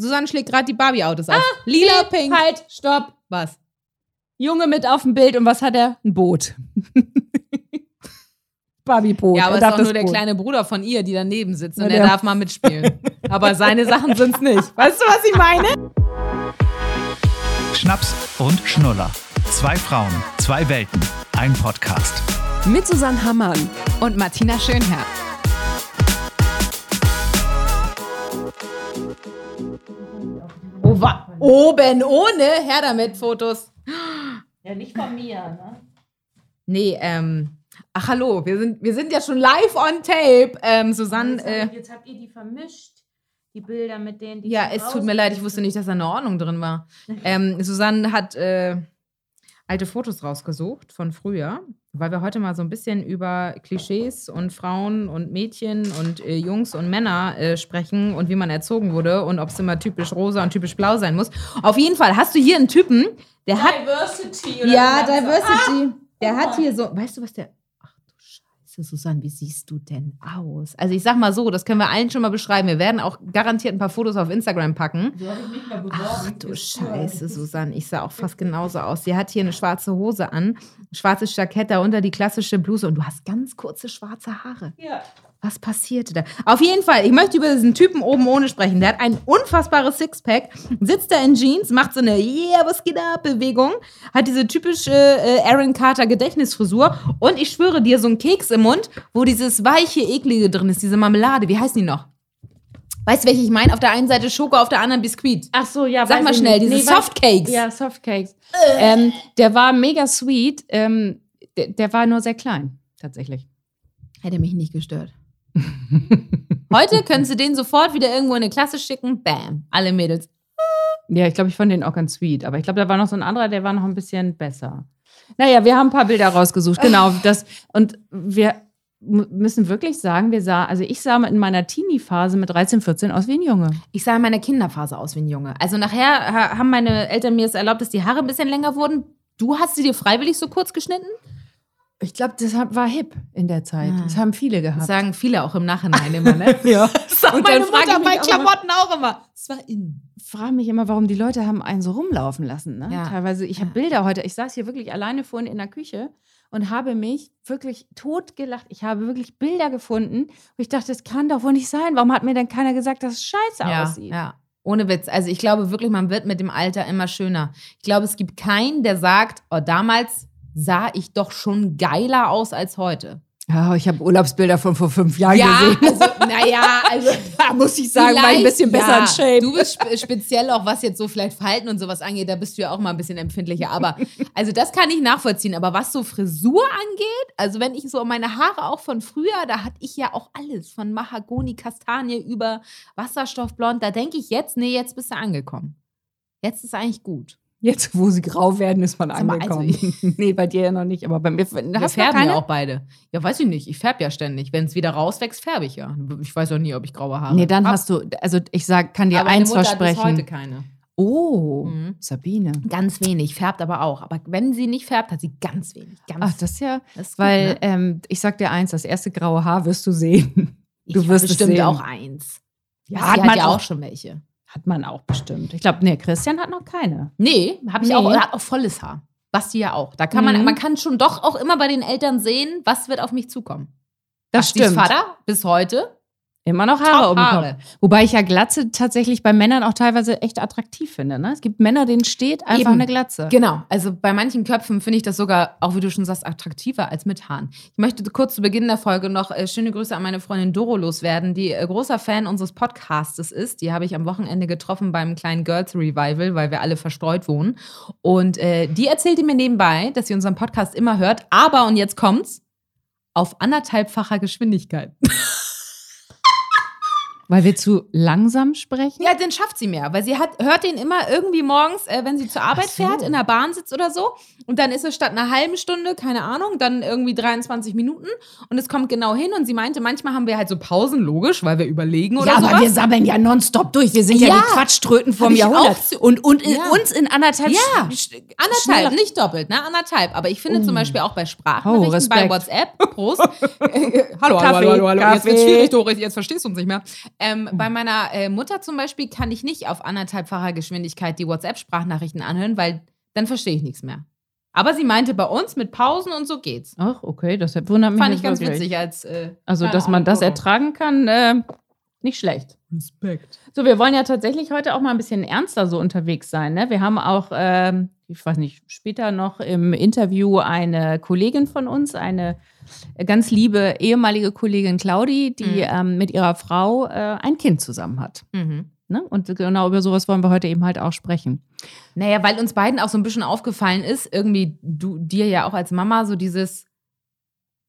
Susanne schlägt gerade die Barbie-Autos auf. Lila, pink. Halt, stopp. Was? Junge mit auf dem Bild und was hat er? Ein Boot. Barbie-Boot. Ja, aber Er es ist auch das nur der Boot. kleine Bruder von ihr, die daneben sitzt und der- er darf mal mitspielen. aber seine Sachen sind's nicht. Weißt du, was ich meine? Schnaps und Schnuller. Zwei Frauen, zwei Welten, ein Podcast. Mit Susanne Hammann. Und Martina Schönherr. Oh, wa- oben ohne, her damit, Fotos. Ja, nicht von mir, ne? Nee, ähm, ach hallo, wir sind, wir sind ja schon live on tape. Ähm, Susanne, äh, Jetzt habt ihr die vermischt. Die Bilder mit denen, die ja, es tut mir leid, ich wusste nicht, dass da eine Ordnung drin war. Ähm, Susanne hat äh, alte Fotos rausgesucht von früher, weil wir heute mal so ein bisschen über Klischees und Frauen und Mädchen und äh, Jungs und Männer äh, sprechen und wie man erzogen wurde und ob es immer typisch rosa und typisch blau sein muss. Auf jeden Fall hast du hier einen Typen, der hat Diversity. ja, Diversity. Der hat hier so, weißt du, was der. Scheiße, Susanne, wie siehst du denn aus? Also, ich sag mal so, das können wir allen schon mal beschreiben. Wir werden auch garantiert ein paar Fotos auf Instagram packen. Ach du Scheiße, Susanne, ich sah auch fast genauso aus. Sie hat hier eine schwarze Hose an, schwarzes Jackett, darunter die klassische Bluse und du hast ganz kurze schwarze Haare. Ja. Was passierte da? Auf jeden Fall, ich möchte über diesen Typen oben ohne sprechen. Der hat ein unfassbares Sixpack, sitzt da in Jeans, macht so eine Yeah, was geht ab Bewegung, hat diese typische äh, Aaron Carter Gedächtnisfrisur und ich schwöre dir, so ein Keks im Mund, wo dieses weiche, eklige drin ist, diese Marmelade, wie heißen die noch? Weißt du, welche ich meine? Auf der einen Seite Schoko, auf der anderen Biskuit. Ach so, ja. Sag mal schnell, nicht. diese weiß- Softcakes. Ja, Softcakes. Ähm, der war mega sweet. Ähm, der, der war nur sehr klein, tatsächlich. Hätte mich nicht gestört. Heute könntest du den sofort wieder irgendwo in eine Klasse schicken. Bam. Alle Mädels. Ja, ich glaube, ich fand den auch ganz sweet. Aber ich glaube, da war noch so ein anderer, der war noch ein bisschen besser. Naja, wir haben ein paar Bilder rausgesucht. Genau. Das, und wir müssen wirklich sagen, wir sah, also ich sah in meiner Teenie-Phase mit 13, 14 aus wie ein Junge. Ich sah in meiner Kinderphase aus wie ein Junge. Also nachher ha- haben meine Eltern mir es erlaubt, dass die Haare ein bisschen länger wurden. Du hast sie dir freiwillig so kurz geschnitten? Ich glaube, das war hip in der Zeit. Ah. Das haben viele Das gehabt. sagen viele auch im Nachhinein immer, ne? ja. Das Und meine dann Mutter ich bei mich auch immer- Klamotten auch immer. Es war in. frage mich immer, warum die Leute haben einen so rumlaufen lassen. Ne? Ja. Teilweise, ich habe Ja. Bilder heute, ich saß hier wirklich alleine vorhin in der Küche und habe mich wirklich totgelacht. Ich habe wirklich Bilder gefunden, wo ich dachte, das kann doch wohl nicht sein. Warum hat mir denn keiner gesagt, dass es scheiße Ja, aussieht? ja. Ohne Witz. Also ich glaube wirklich, man wird mit dem Alter immer schöner. Ich glaube, es gibt keinen, der sagt, oh, damals sah ich doch schon geiler aus als heute. Ja, ich habe Urlaubsbilder von vor fünf Jahren ja, gesehen. also, naja, also Da muss ich sagen, war ich ein bisschen besser ja. in Shape. Du bist spe speziell auch, was jetzt so vielleicht Falten und sowas angeht, da bist du ja auch mal ein bisschen empfindlicher. Aber also das kann ich nachvollziehen. Aber was so Frisur angeht, also wenn ich so meine Haare auch von früher, da hatte ich ja auch alles von Mahagoni, Kastanie über Wasserstoffblond. Da denke ich jetzt, nee, jetzt bist du angekommen. Jetzt ist eigentlich gut. Jetzt, wo sie grau werden, ist man also angekommen. nee, bei dir ja noch nicht, aber bei mir. Wir Hast färben ja auch beide. Ja, weiß ich nicht. Ich färbe ja ständig. Wenn es wieder rauswächst, färbe ich ja. Ich weiß auch nie, ob ich graue Haare Nee, dann hab. hast du, also ich sag, kann dir Aber meine eins Mutter hat bis versprechen. heute keine. Oh, Mhm. Sabine. Ganz wenig, färbt aber auch. Aber wenn sie nicht färbt, hat sie ganz wenig. Ganz Ach, das ist ja, das ist gut, weil ne? ähm, ich sag dir eins, das erste graue Haar wirst du sehen. ich du hab wirst es bestimmt sehen. auch eins. Ja, hat sie man hat ja auch. auch schon welche. Hat man auch bestimmt. Ich glaube, nee, Christian hat noch keine. Nee, habe ich Nee. auch. Er hat auch volles Haar. Basti ja auch. Da kann man, Mhm. man kann schon doch auch immer bei den Eltern sehen, was wird auf mich zukommen. Das Bastis stimmt. Vater bis heute. Immer noch Haare Top den Haare. Wobei ich ja Glatze tatsächlich bei Männern auch teilweise echt attraktiv finde. Ne? Es gibt Männer, denen steht einfach Eben. eine Glatze. Genau, also bei manchen Köpfen finde ich das sogar, auch wie du schon sagst, attraktiver als mit Haaren. Ich möchte kurz zu Beginn der Folge noch äh, schöne Grüße an meine Freundin Doro loswerden, die äh, großer Fan unseres Podcastes ist. Die habe ich am Wochenende getroffen beim kleinen Girls Revival, weil wir alle verstreut wohnen. Und äh, die erzählte mir nebenbei, dass sie unseren Podcast immer hört, aber, und jetzt kommt's, auf anderthalbfacher Geschwindigkeit. Weil wir zu langsam sprechen. Ja, den schafft sie mehr, weil sie hat, hört den immer irgendwie morgens, äh, wenn sie zur Arbeit so. fährt, in der Bahn sitzt oder so. Und dann ist es statt einer halben Stunde, keine Ahnung, dann irgendwie 23 Minuten. Und es kommt genau hin. Und sie meinte, manchmal haben wir halt so Pausen, logisch, weil wir überlegen oder ja, sowas. aber wir sabbeln ja nonstop durch. Wir sind ja, Ja. die Quatschtröten vom Jahrhundert. Und, und in, Ja. uns in anderthalb Ja. Anderthalb, schneller- nicht doppelt, ne? Anderthalb. Aber ich finde zum Beispiel auch bei Oh, Sprachnachrichten bei Respekt. WhatsApp, Prost. hallo, hallo, hallo, hallo, hallo. Jetzt wird's schwierig, Doris, jetzt verstehst du uns nicht mehr. Ähm, Bei meiner äh, Mutter zum Beispiel kann ich nicht auf anderthalbfacher Geschwindigkeit die WhatsApp-Sprachnachrichten anhören, weil dann verstehe ich nichts mehr. Aber sie meinte, bei uns mit Pausen und so geht's. Ach, okay, das wundert mich Fand ich ganz wirklich. witzig als. Äh, Also, dass man das ertragen kann, äh, nicht schlecht. Respekt. So, wir wollen ja tatsächlich heute auch mal ein bisschen ernster so unterwegs sein. Ne? Wir haben auch, ähm, ich weiß nicht, später noch im Interview eine Kollegin von uns, eine ganz liebe ehemalige Kollegin Claudi, die Mhm. ähm, mit ihrer Frau äh, ein Kind zusammen hat. Mhm. Ne? Und genau über sowas wollen wir heute eben halt auch sprechen. Naja, weil uns beiden auch so ein bisschen aufgefallen ist, irgendwie du dir ja auch als Mama so dieses,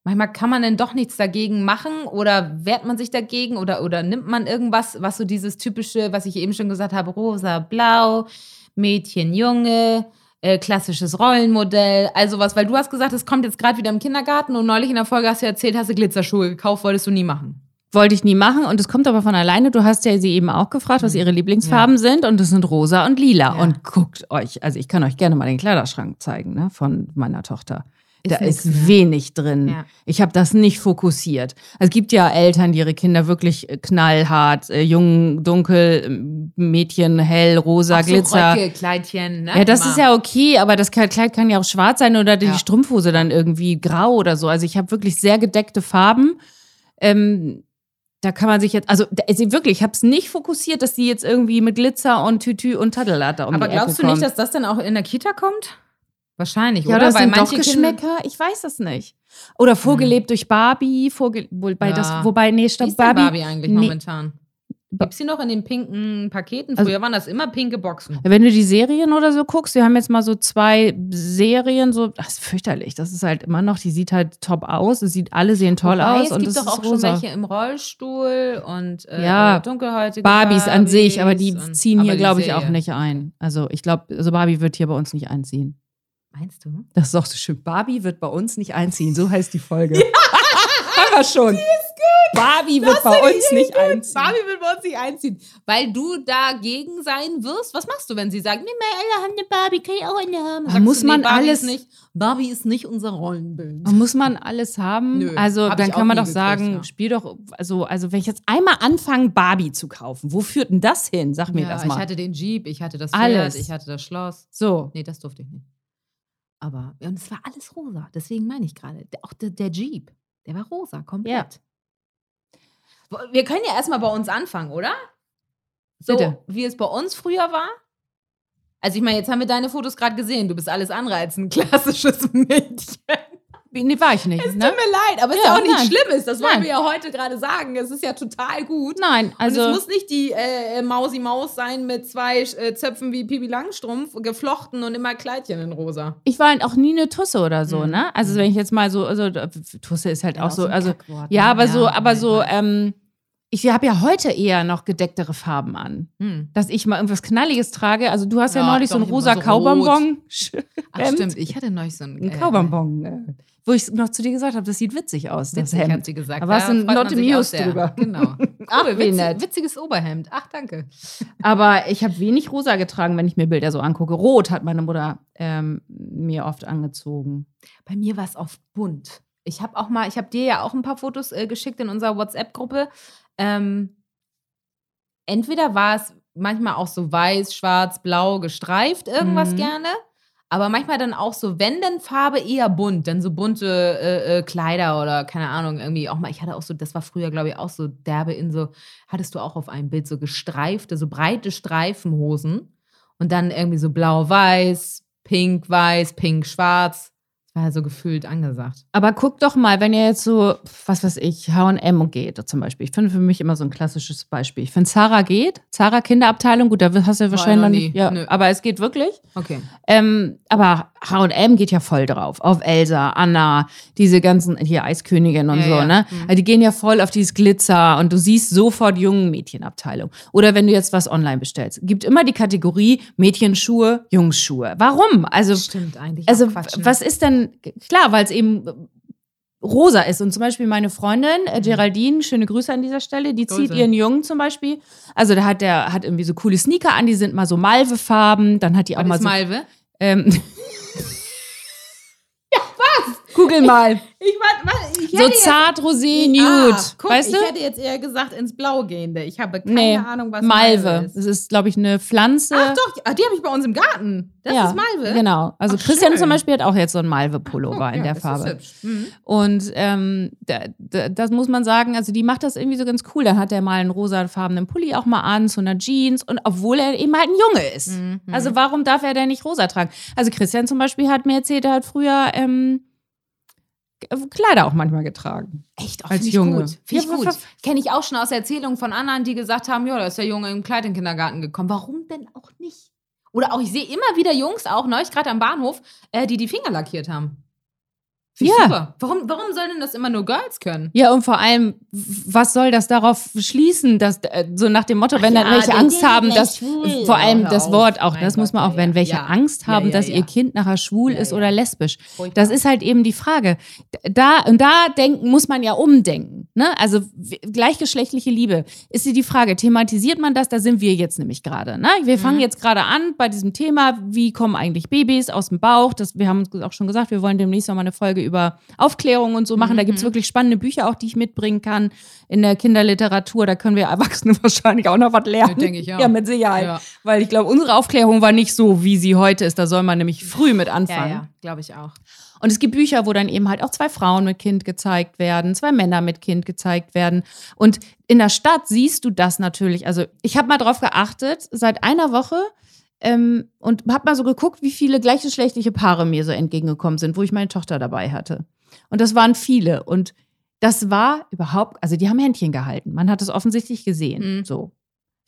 manchmal kann man denn doch nichts dagegen machen oder wehrt man sich dagegen oder, oder nimmt man irgendwas, was so dieses typische, was ich eben schon gesagt habe, rosa, blau, Mädchen, Junge, äh, klassisches Rollenmodell, also was, weil du hast gesagt, es kommt jetzt gerade wieder im Kindergarten und neulich in der Folge hast du erzählt, hast du Glitzerschuhe gekauft, wolltest du nie machen. Wollte ich nie machen und es kommt aber von alleine. Du hast ja sie eben auch gefragt, was ihre Lieblingsfarben sind und es sind rosa und lila. Ja. Und guckt euch, also ich kann euch gerne mal den Kleiderschrank zeigen ne, von meiner Tochter. Ist da ist ne? wenig drin. Ja. Ich habe das nicht fokussiert. Es gibt ja Eltern, die ihre Kinder wirklich äh, knallhart, äh, jung, dunkel, Mädchen, hell, rosa, Auch so Glitzer. Röcke, Kleidchen, ne? Ja, das Immer. ist ja okay, aber das Kleid kann ja auch schwarz sein oder die Ja. Strumpfhose dann irgendwie grau oder so. Also ich habe wirklich sehr gedeckte Farben. Ähm, da kann man sich jetzt, also wirklich, ich habe es nicht fokussiert, dass die jetzt irgendwie mit Glitzer und Tütü und Tadellatte um Aber glaubst du nicht, dass das dann auch in der Kita kommt? Wahrscheinlich, ja, oder? das sind doch Geschmäcker. Ich weiß das nicht. Oder vorgelebt durch Barbie, vorge wobei Ja. das, wobei nee, Wie stopp, ist denn Barbie. Barbie eigentlich Nee. momentan? Gibt sie noch in den pinken Paketen? Also- Früher waren das immer pinke Boxen. Wenn du die Serien oder so guckst, wir haben jetzt mal so zwei Serien, so, das ist fürchterlich. Das ist halt immer noch, die sieht halt top aus. Es sieht, alle sehen toll Wobei, aus es und gibt es doch ist auch schon welche im Rollstuhl und äh, Ja, dunkelhäutige Barbies an sich, aber die Barbies und- ziehen hier, die glaube ich, auch nicht ein. Also ich glaube, also Barbie wird hier bei uns nicht einziehen. Meinst du? Das ist doch so schön. Barbie wird bei uns nicht einziehen. So heißt die Folge. Haben wir schon. Die ist gut. Barbie wird bei uns nicht einziehen. Barbie wird bei uns nicht einziehen. Weil du dagegen sein wirst. Was machst du, wenn sie sagen, nee, meine alle haben eine Barbie, kann ich auch eine haben? Da Sagst muss du, man Barbie alles- Ist nicht, Barbie ist nicht unser Rollenbild. Muss man alles haben? Nö, also hab dann ich auch kann man doch sagen, ja. spiel doch, also, also wenn ich jetzt einmal anfange, Barbie zu kaufen, wo führt denn das hin? Sag mir ja, das ich mal. hatte den Jeep, ich hatte das Pferd, Alles. ich hatte das Schloss. so. Nee, das durfte ich nicht. Aber, ja, und es war alles rosa. Deswegen meine ich gerade. Auch der, der Jeep, der war rosa, komplett. Wo- Wir können ja erstmal bei uns anfangen, oder? So, Bitte. wie es bei uns früher war. Also, ich meine, jetzt haben wir deine Fotos gerade gesehen. Du bist alles andere als ein klassisches Mädchen. Nee, war ich nicht. Es Ne? tut mir leid, aber es ist Ja, ja auch nichts. Schlimmes. Das wollen wir ja heute gerade sagen. Es ist ja total gut. Nein, also. und es muss nicht die äh, Mausi Maus sein mit zwei äh, Zöpfen wie Pipi Langstrumpf, geflochten und immer Kleidchen in rosa. ich war halt auch nie eine Tusse oder so, Mhm. ne? Also wenn ich jetzt mal so, also Tusse ist halt auch so, also ja, ne? aber so, Ja, aber mein so, ähm, ich habe ja heute eher noch gedecktere Farben an. Hm. Dass ich mal irgendwas Knalliges trage. Also du hast ja, Ja, neulich so doch, ein immer rosa so. Kaubonbon. Ach, stimmt. Ich hatte neulich so ein, Ein äh, Kaubonbon. Wo ich noch zu dir gesagt habe, das sieht witzig aus, das Witzig, hat Hemd. sie gesagt. Du freut man not amused sehr. drüber. Genau. Ach, Cool, witz, nett. Witziges Oberhemd. Ach, danke. Aber ich habe wenig rosa getragen, wenn ich mir Bilder so angucke. Rot hat meine Mutter ähm, mir oft angezogen. Bei mir war es auf bunt. Ich habe auch mal, ich habe dir ja auch ein paar Fotos äh, geschickt in unserer WhatsApp-Gruppe. Ähm, entweder war es manchmal auch so weiß, schwarz, blau gestreift, irgendwas Mhm. gerne. Aber manchmal dann auch so, wenn denn Farbe eher bunt, dann so bunte äh, äh, Kleider oder keine Ahnung, irgendwie auch mal, ich hatte auch so, das war früher, glaube ich, auch so derbe in so, hattest du auch auf einem Bild so gestreifte, so breite Streifenhosen und dann irgendwie so blau-weiß, pink-weiß, pink-schwarz. War ja so gefühlt angesagt. Aber guck doch mal, wenn ihr jetzt so, was weiß ich, H&M geht zum Beispiel. Ich finde für mich immer so ein klassisches Beispiel. Ich finde, Zara geht. Zara Kinderabteilung, gut, da hast du ja wahrscheinlich noch nicht. Ja, Nö. aber es geht wirklich. Okay. Ähm, aber H&M geht ja voll drauf. Auf Elsa, Anna, diese ganzen, hier Eiskönigin und Ja, so, ja. ne? Mhm. Also die gehen ja voll auf dieses Glitzer und du siehst sofort jungen Mädchenabteilung. Oder wenn du jetzt was online bestellst. Gibt immer die Kategorie Mädchenschuhe, Jungsschuhe. Warum? Also, Stimmt eigentlich. also Quatsch, ne? was ist denn, klar, weil es eben rosa ist. Und zum Beispiel meine Freundin, äh, Geraldine, schöne Grüße an dieser Stelle, die zieht Grüße. ihren Jungen zum Beispiel. Also da hat der hat irgendwie so coole Sneaker an, die sind mal so Malvefarben. Dann hat die auch Was mal ist so Malve? ähm, Google mal. Ich, war, ich so zart rosé nude. Ah, guck, weißt ich du? hätte jetzt eher gesagt ins Blau gehende. Ich habe keine Nee, Ahnung, was Malve. ist. Das ist, glaube ich, eine Pflanze. Ach doch, ah, die habe ich bei uns im Garten. Das ja, ist Malve. Genau. Also Ach, Christian schön. zum Beispiel hat auch jetzt so einen Malve-Pullover Oh, in ja, der Farbe. Mhm. Und ähm, da, da, das muss man sagen, also die macht das irgendwie so ganz cool. Dann hat er mal einen rosafarbenen Pulli auch mal an, zu einer Jeans und obwohl er eben halt ein Junge ist. Mhm. Also warum darf er denn nicht rosa tragen? Also Christian zum Beispiel hat mir erzählt, er hat früher ähm, Kleider auch manchmal getragen. Echt, auch Als find ich Junge. gut. Finde ich Ja, gut. was- Kenne ich auch schon aus Erzählungen von anderen, die gesagt haben, ja, da ist der Junge im Kleid in den Kindergarten gekommen. Warum denn auch nicht? Oder auch, ich sehe immer wieder Jungs, auch neulich gerade am Bahnhof, äh, die die Finger lackiert haben. Finde Ja. super. Warum, warum sollen denn das immer nur Girls können? Ja, und vor allem, was soll das darauf schließen, dass äh, so nach dem Motto, wenn ja, dann welche Angst haben, dass schwul. vor allem das. Wort auch, Mein das muss man Gott, auch, ja, wenn welche ja. Angst haben, dass ihr Kind nachher schwul ist oder lesbisch. Das ist halt eben die Frage. Da und da denken muss man ja umdenken. Ne? Also gleichgeschlechtliche Liebe ist die Frage. Thematisiert man das? Da sind wir jetzt nämlich gerade. Ne? Wir fangen Mhm. jetzt gerade an bei diesem Thema. Wie kommen eigentlich Babys aus dem Bauch? Das, wir haben auch schon gesagt, wir wollen demnächst noch mal eine Folge über Aufklärung und so machen. Da gibt es Mhm. wirklich spannende Bücher auch, die ich mitbringen kann in der Kinderliteratur. Da können wir Erwachsene wahrscheinlich auch noch was lernen. denke ich auch. Ja, mit Sicherheit. Ja. Weil ich glaube, unsere Aufklärung war nicht so, wie sie heute ist. Da soll man nämlich früh mit Ja, anfangen. ja, glaube ich auch. Und es gibt Bücher, wo dann eben halt auch zwei Frauen mit Kind gezeigt werden, zwei Männer mit Kind gezeigt werden. Und in der Stadt siehst du das natürlich. Also ich habe mal drauf geachtet, seit einer Woche ähm, und habe mal so geguckt, wie viele gleichgeschlechtliche Paare mir so entgegengekommen sind, wo ich meine Tochter dabei hatte. Und das waren viele. Und das war überhaupt, also die haben Händchen gehalten. Man hat es offensichtlich gesehen. Mhm. So.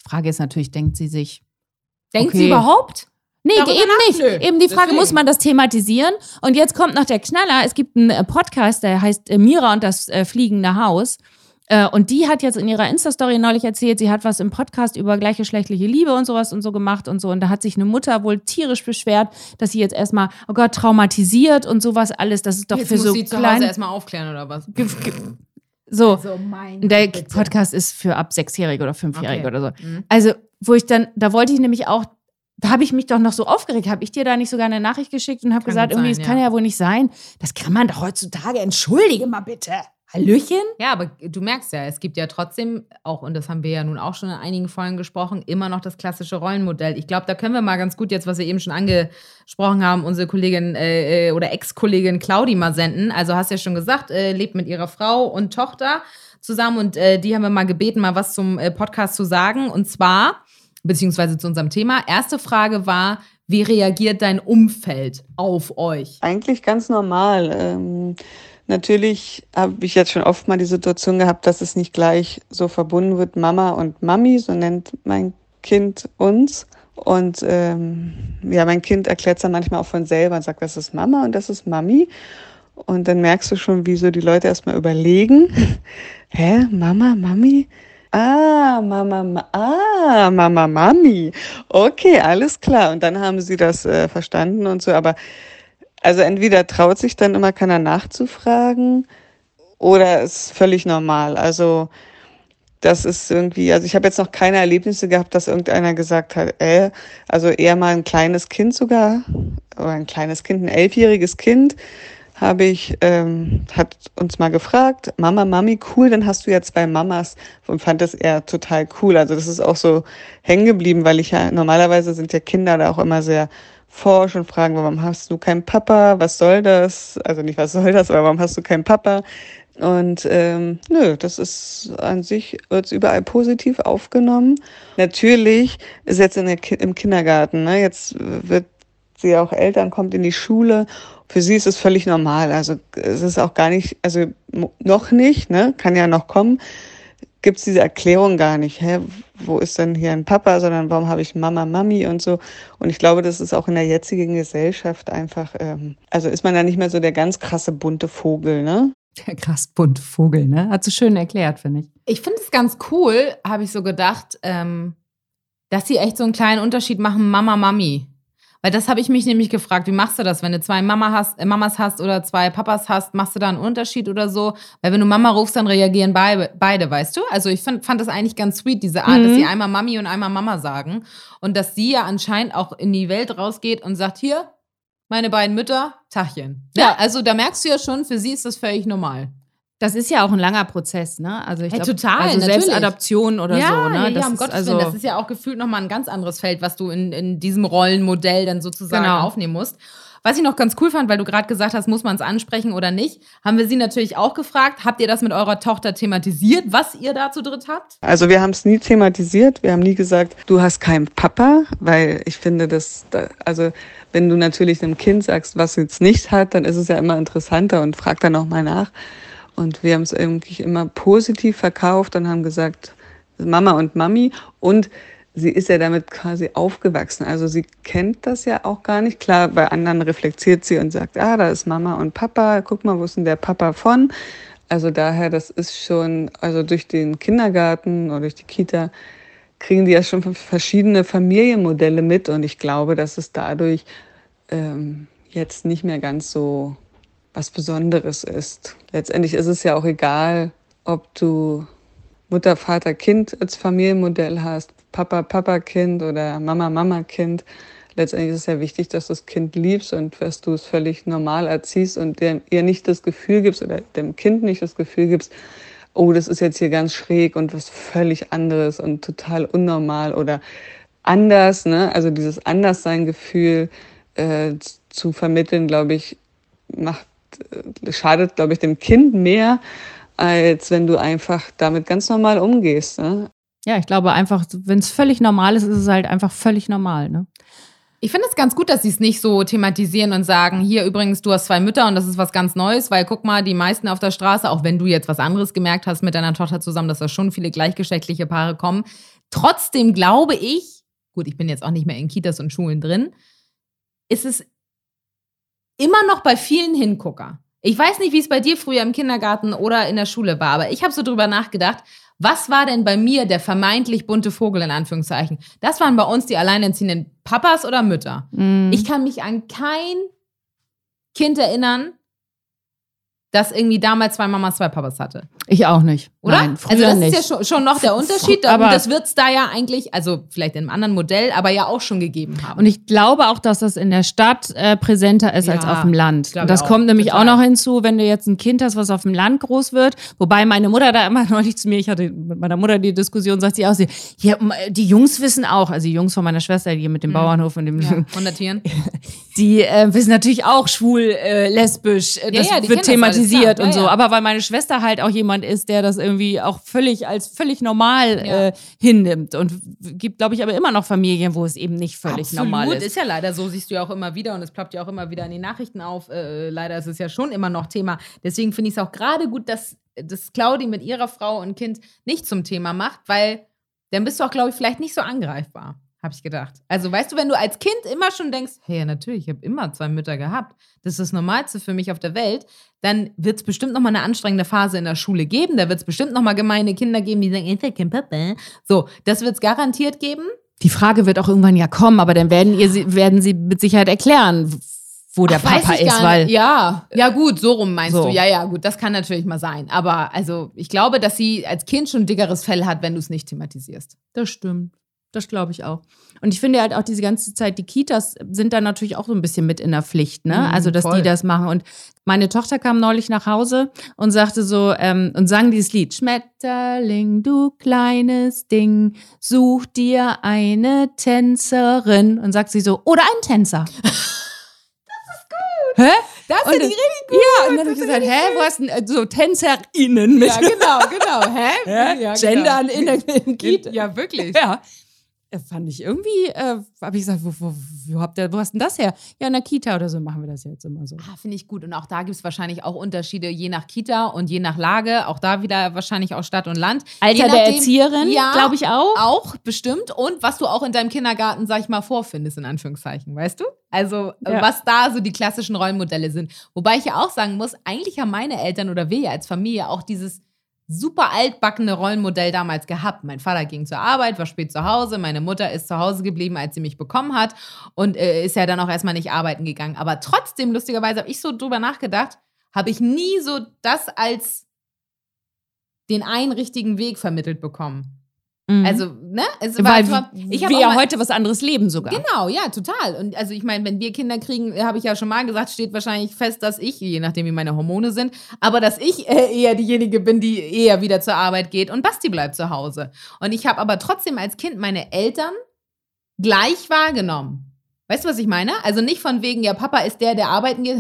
Die Frage ist natürlich, denkt sie sich, Denkt Okay. sie überhaupt? Nee, Darüber eben nicht. Nö, eben die Frage, deswegen. muss man das thematisieren? Und jetzt kommt noch der Knaller. Es gibt einen äh, Podcast, der heißt äh, Mira und das äh, fliegende Haus. Äh, und die hat jetzt in ihrer Insta-Story neulich erzählt, sie hat was im Podcast über gleichgeschlechtliche Liebe und sowas und so gemacht und so. Und da hat sich eine Mutter wohl tierisch beschwert, dass sie jetzt erstmal, oh Gott, traumatisiert und sowas alles. Das ist doch Jetzt für muss so sie zu Hause erstmal aufklären oder was? So. So mein Der Gott. Podcast ist für ab Sechsjährige oder Fünfjährige Okay. oder so. Mhm. Also, wo ich dann, da wollte ich nämlich auch, da habe ich mich doch noch so aufgeregt. Habe ich dir da nicht sogar eine Nachricht geschickt und habe Kann gesagt, irgendwie, sein, das kann ja. ja wohl nicht sein. Das kann man doch heutzutage. Entschuldige mal bitte. Hallöchen? Ja, aber du merkst ja, es gibt ja trotzdem auch, und das haben wir ja nun auch schon in einigen Folgen gesprochen, immer noch das klassische Rollenmodell. Ich glaube, da können wir mal ganz gut jetzt, was wir eben schon angesprochen haben, unsere Kollegin äh, äh, oder Ex-Kollegin Claudi mal senden. Also hast ja schon gesagt, äh, lebt mit ihrer Frau und Tochter zusammen und äh, die haben wir mal gebeten, mal was zum äh, Podcast zu sagen. Und zwar, beziehungsweise zu unserem Thema. Erste Frage war, wie reagiert dein Umfeld auf euch? Eigentlich ganz normal. Ähm, natürlich habe ich jetzt schon oft mal die Situation gehabt, dass es nicht gleich so verbunden wird, Mama und Mami, so nennt mein Kind uns. Und ähm, ja, mein Kind erklärt es dann manchmal auch von selber und sagt, das ist Mama und das ist Mami. Und dann merkst du schon, wie so die Leute erstmal überlegen, hä, Mama, Mami? Ah, Mama, ma ah, Mama, Mami. Okay, alles klar. Und dann haben sie das äh, verstanden und so. Aber also entweder traut sich dann immer keiner nachzufragen oder ist völlig normal. Also das ist irgendwie, also ich habe jetzt noch keine Erlebnisse gehabt, dass irgendeiner gesagt hat, äh, also eher mal ein kleines Kind sogar, oder ein kleines Kind, ein elfjähriges Kind, habe ich, ähm, hat uns mal gefragt, Mama, Mami, cool, dann hast du ja zwei Mamas und fand das eher total cool. Also das ist auch so hängen geblieben, weil ich ja, normalerweise sind ja Kinder da auch immer sehr forsch und fragen, warum hast du keinen Papa? Was soll das? Also nicht, was soll das, aber warum hast du keinen Papa? Und ähm, nö, das ist an sich, wird überall positiv aufgenommen. Natürlich ist jetzt in der Ki im Kindergarten, ne? jetzt wird sie auch Eltern, kommt in die Schule. Für sie ist es völlig normal. Also es ist auch gar nicht, also noch nicht, ne? kann ja noch kommen, gibt es diese Erklärung gar nicht. Hä, wo ist denn hier ein Papa, sondern warum habe ich Mama, Mami und so. Und ich glaube, das ist auch in der jetzigen Gesellschaft einfach, ähm, also ist man da nicht mehr so der ganz krasse bunte Vogel, ne? Der krass bunte Vogel, ne? Hat so schön erklärt, finde ich. Ich finde es ganz cool, habe ich so gedacht, ähm, dass sie echt so einen kleinen Unterschied machen, Mama, Mami. Weil das habe ich mich nämlich gefragt, wie machst du das, wenn du zwei Mama hast, äh, Mamas hast oder zwei Papas hast, machst du da einen Unterschied oder so? Weil wenn du Mama rufst, dann reagieren beide, beide weißt du? Also ich fand, fand das eigentlich ganz sweet, diese Art, Mhm. dass sie einmal Mami und einmal Mama sagen. Und dass sie ja anscheinend auch in die Welt rausgeht und sagt, hier, meine beiden Mütter, Tachchen. Ja, Ja. also da merkst du ja schon, für sie ist das völlig normal. Das ist ja auch ein langer Prozess, ne? Also ich Hey, glaub, total, also natürlich. Selbstadoption oder ja, so, ne? ja, ja, das um ist Gottes also Willen. Das ist ja auch gefühlt nochmal ein ganz anderes Feld, was du in, in diesem Rollenmodell dann sozusagen Genau. aufnehmen musst. Was ich noch ganz cool fand, weil du gerade gesagt hast, muss man es ansprechen oder nicht, haben wir sie natürlich auch gefragt. Habt ihr das mit eurer Tochter thematisiert, was ihr da zu dritt habt? Also wir haben es nie thematisiert. Wir haben nie gesagt, du hast keinen Papa, weil ich finde, dass, da- also wenn du natürlich einem Kind sagst, was es jetzt nicht hat, dann ist es ja immer interessanter und frag dann auch mal nach. Und wir haben es eigentlich immer positiv verkauft und haben gesagt, Mama und Mami. Und sie ist ja damit quasi aufgewachsen. Also sie kennt das ja auch gar nicht. Klar, bei anderen reflektiert sie und sagt, ah, da ist Mama und Papa. Guck mal, wo ist denn der Papa von? Also daher, das ist schon, also durch den Kindergarten oder durch die Kita kriegen die ja schon verschiedene Familienmodelle mit und ich glaube, dass es dadurch ähm, jetzt nicht mehr ganz so was Besonderes ist. Letztendlich ist es ja auch egal, ob du Mutter, Vater, Kind als Familienmodell hast, Papa, Papa, Kind oder Mama, Mama, Kind. Letztendlich ist es ja wichtig, dass du das Kind liebst und dass du es völlig normal erziehst und dem, ihr nicht das Gefühl gibst oder dem Kind nicht das Gefühl gibst, oh, das ist jetzt hier ganz schräg und was völlig anderes und total unnormal oder anders, ne? Also dieses Anderssein-Gefühl äh, zu vermitteln, glaube ich, macht, schadet, glaube ich, dem Kind mehr, als wenn du einfach damit ganz normal umgehst. Ne? ja, ich glaube einfach, wenn es völlig normal ist, ist es halt einfach völlig normal, ne? Ich finde es ganz gut, dass sie es nicht so thematisieren und sagen, hier übrigens, du hast zwei Mütter und das ist was ganz Neues, weil guck mal, die meisten auf der Straße, auch wenn du jetzt was anderes gemerkt hast mit deiner Tochter zusammen, dass da schon viele gleichgeschlechtliche Paare kommen. Trotzdem glaube ich, gut, ich bin jetzt auch nicht mehr in Kitas und Schulen drin, ist es immer noch bei vielen Hingucker. Ich weiß nicht, wie es bei dir früher im Kindergarten oder in der Schule war, aber ich habe so drüber nachgedacht, was war denn bei mir der vermeintlich bunte Vogel in Anführungszeichen? Das waren bei uns die alleinerziehenden Papas oder Mütter. Mhm. Ich kann mich an kein Kind erinnern, das irgendwie damals zwei Mamas, zwei Papas hatte. Ich auch nicht. Oder? Nein, früher also das nicht. ist ja schon, schon noch der Unterschied. aber- das wird es da ja eigentlich, also vielleicht in einem anderen Modell, aber ja auch schon gegeben haben. Und ich glaube auch, dass das in der Stadt äh, präsenter ist als Ja, auf dem Land. Und das auch. kommt nämlich Total. auch noch hinzu, wenn du jetzt ein Kind hast, was auf dem Land groß wird. Wobei meine Mutter da immer neulich zu mir, ich hatte mit meiner Mutter die Diskussion, sagt sie auch, sie, ja, die Jungs wissen auch, also die Jungs von meiner Schwester, die mit dem Bauernhof und dem, Mhm. ja, 100 Tieren. die äh, wissen natürlich auch schwul, äh, lesbisch, äh, Ja, das ja, kennen wird thematisiert alles, klar. und Ja, so. Aber weil meine Schwester halt auch jemand ist, der das irgendwie auch völlig als völlig normal Ja. äh, hinnimmt. Und gibt, glaube ich, aber immer noch Familien, wo es eben nicht völlig Absolut, normal ist. ist ja leider so, siehst du ja auch immer wieder und es ploppt ja auch immer wieder in die Nachrichten auf. Äh, leider ist es ja schon immer noch Thema. Deswegen finde ich es auch gerade gut, dass, dass Claudi mit ihrer Frau und Kind nicht zum Thema macht, weil dann bist du auch, glaube ich, vielleicht nicht so angreifbar, habe ich gedacht. Also weißt du, wenn du als Kind immer schon denkst, hey, ja, natürlich, ich habe immer zwei Mütter gehabt, das ist das Normalste für mich auf der Welt, dann wird es bestimmt noch mal eine anstrengende Phase in der Schule geben. Da wird es bestimmt noch mal gemeine Kinder geben, die sagen, ich kein Papa. So, das wird es garantiert geben. Die Frage wird auch irgendwann ja kommen, aber dann werden, ihr, sie- werden sie mit Sicherheit erklären, wo der Ach, Papa ist, weil. Ja, ja gut, so rum meinst So. du. Ja, ja, gut, das kann natürlich mal sein. Aber also, ich glaube, dass sie als Kind schon dickeres Fell hat, wenn du es nicht thematisierst. das stimmt. Das glaube ich auch. Und ich finde halt auch diese ganze Zeit, die Kitas sind da natürlich auch so ein bisschen mit in der Pflicht, ne? Mhm, also, dass voll. die das machen. Und meine Tochter kam neulich nach Hause und sagte so, ähm, und sang dieses Lied: Schmetterling, du kleines Ding, such dir eine Tänzerin. Und sagt sie so, oder einen Tänzer. Hä? Das Und- finde ich richtig gut. Ja, und dann habe ich gesagt, hä, wo hast du denn äh, so TänzerInnen mit? Ja, genau, genau. Hä? Hä? Ja, Gendern in der in genau. Kita. Ja, wirklich. Ja. Äh, Fand ich irgendwie, äh, habe ich gesagt, wo, wo, wo, habt ihr, wo hast denn das her? Ja, in der Kita oder so machen wir das jetzt immer so. Ah, Finde ich gut. Und auch da gibt es wahrscheinlich auch Unterschiede je nach Kita und je nach Lage. Auch da wieder wahrscheinlich auch Stadt und Land. Alter je der nachdem- Erzieherin, ja, glaube ich auch. Auch, bestimmt. Und was du auch in deinem Kindergarten, sag ich mal, vorfindest, in Anführungszeichen, weißt du? Also, äh, Ja. was da so die klassischen Rollenmodelle sind. Wobei ich ja auch sagen muss, eigentlich haben meine Eltern oder wir ja als Familie auch dieses super altbackene Rollenmodell damals gehabt. Mein Vater ging zur Arbeit, war spät zu Hause, meine Mutter ist zu Hause geblieben, als sie mich bekommen hat und äh, ist ja dann auch erstmal nicht arbeiten gegangen. Aber trotzdem, lustigerweise, habe ich so drüber nachgedacht, habe ich nie so das als den einen richtigen Weg vermittelt bekommen. Mhm. Also, ne? Es Weil ich wir ja heute was anderes leben sogar. Genau, ja, total. Und also ich meine, wenn wir Kinder kriegen, habe ich ja schon mal gesagt, steht wahrscheinlich fest, dass ich, je nachdem wie meine Hormone sind, aber dass ich äh, eher diejenige bin, die eher wieder zur Arbeit geht und Basti bleibt zu Hause. Und ich habe aber trotzdem als Kind meine Eltern gleich wahrgenommen. Weißt du, was ich meine? Also nicht von wegen, ja, Papa ist der, der arbeiten geht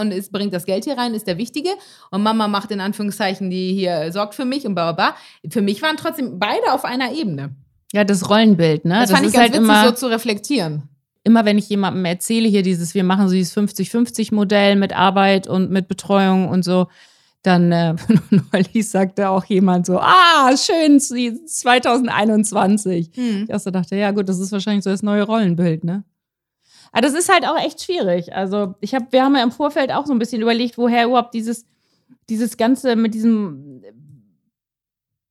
und ist, bringt das Geld hier rein, ist der Wichtige. Und Mama macht in Anführungszeichen, die hier sorgt für mich und bla bla bla. Für mich waren trotzdem beide auf einer Ebene. Ja, das Rollenbild, ne? Das, fand ich ganz halt witzig, immer, so zu reflektieren. immer, wenn ich jemandem erzähle, hier dieses, wir machen so dieses 50-50-Modell mit Arbeit und mit Betreuung und so, dann äh, neulich sagte auch jemand so, ah, schön, sie- 2021. Hm. Ich erst so dachte, ja gut, das ist wahrscheinlich so das neue Rollenbild, ne? Aber das ist halt auch echt schwierig. Also ich habe, wir haben ja im Vorfeld auch so ein bisschen überlegt, woher überhaupt dieses, dieses Ganze mit diesem äh,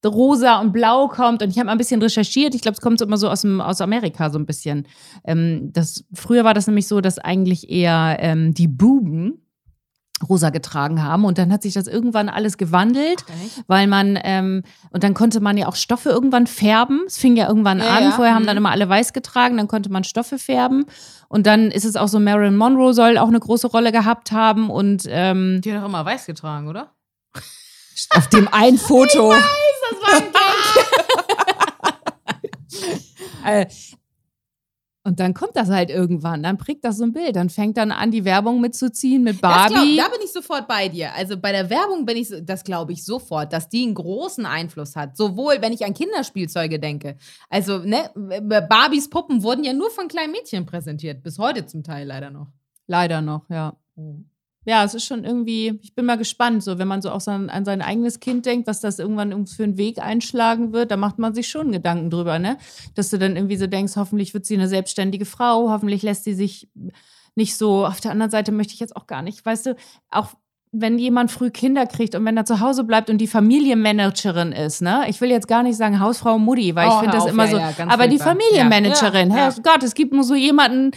Rosa und Blau kommt. Und ich habe mal ein bisschen recherchiert. Ich glaube, es kommt immer so aus, dem, aus Amerika so ein bisschen. Ähm, das, früher war das nämlich so, dass eigentlich eher ähm, die Buben rosa getragen haben. Und dann hat sich das irgendwann alles gewandelt weil man, ähm, und dann konnte man ja auch Stoffe irgendwann färben. Es fing ja irgendwann Ja, an. ja. Vorher haben Mhm. dann immer alle weiß getragen, dann konnte man Stoffe färben. Und dann ist es auch so, Marilyn Monroe soll auch eine große Rolle gehabt haben. Und ähm, Die hat doch immer weiß getragen, oder? auf dem ein Foto. Das war ein Äh, und dann kommt das halt irgendwann, dann prägt das so ein Bild, dann fängt dann an, die Werbung mitzuziehen mit Das glaub, Barbie. da bin ich sofort bei dir. Also bei der Werbung bin ich, so- das glaube ich sofort, dass die einen großen Einfluss hat. Sowohl, wenn ich an Kinderspielzeuge denke. Also, ne, Barbies Puppen wurden ja nur von kleinen Mädchen präsentiert. Bis heute zum Teil leider noch. Leider noch, ja. Ja, es ist schon irgendwie, ich bin mal gespannt, so wenn man so auch sein, an sein eigenes Kind denkt, was das irgendwann für einen Weg einschlagen wird, da macht man sich schon Gedanken drüber, ne? Dass du dann irgendwie so denkst, hoffentlich wird sie eine selbstständige Frau, hoffentlich lässt sie sich nicht so, auf der anderen Seite möchte ich jetzt auch gar nicht, weißt du, auch wenn jemand früh Kinder kriegt und wenn er zu Hause bleibt und die Familienmanagerin ist, ne? Ich will jetzt gar nicht sagen Hausfrau Mutti, weil Oh, ich finde das auf, immer ja, so, ja, aber die. Familienmanagerin, Ja. Herrgott, es gibt nur so jemanden,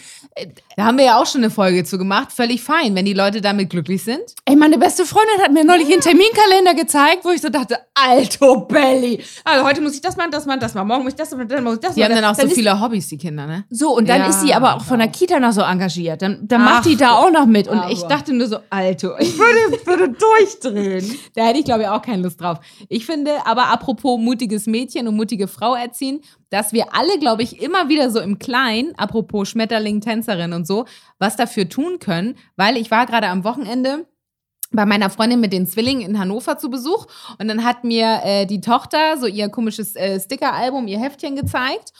Da haben wir ja auch schon eine Folge zu gemacht. Völlig fein, wenn die Leute damit glücklich sind. Ey, meine beste Freundin hat mir neulich einen Terminkalender gezeigt, wo ich so dachte, alto Belly. Also heute muss ich das machen, das machen, das machen, morgen muss ich das machen, dann muss ich das Die haben machen. dann auch so ist, viele Hobbys, die Kinder, ne? So, und dann ist sie aber auch von der genau. Kita noch so engagiert. Dann, dann Ach, macht die da auch noch mit. Und ich dachte nur so, alto, ich würde, würde durchdrehen. Da hätte ich, glaube ich, auch keine Lust drauf. Ich finde, aber apropos mutiges Mädchen und mutige Frau erziehen, dass wir alle, glaube ich, immer wieder so im Kleinen, apropos Schmetterling, Tänzerin und so, was dafür tun können, weil ich war gerade am Wochenende bei meiner Freundin mit den Zwillingen in Hannover zu Besuch und dann hat mir äh, die Tochter so ihr komisches äh, Sticker-Album, ihr Heftchen gezeigt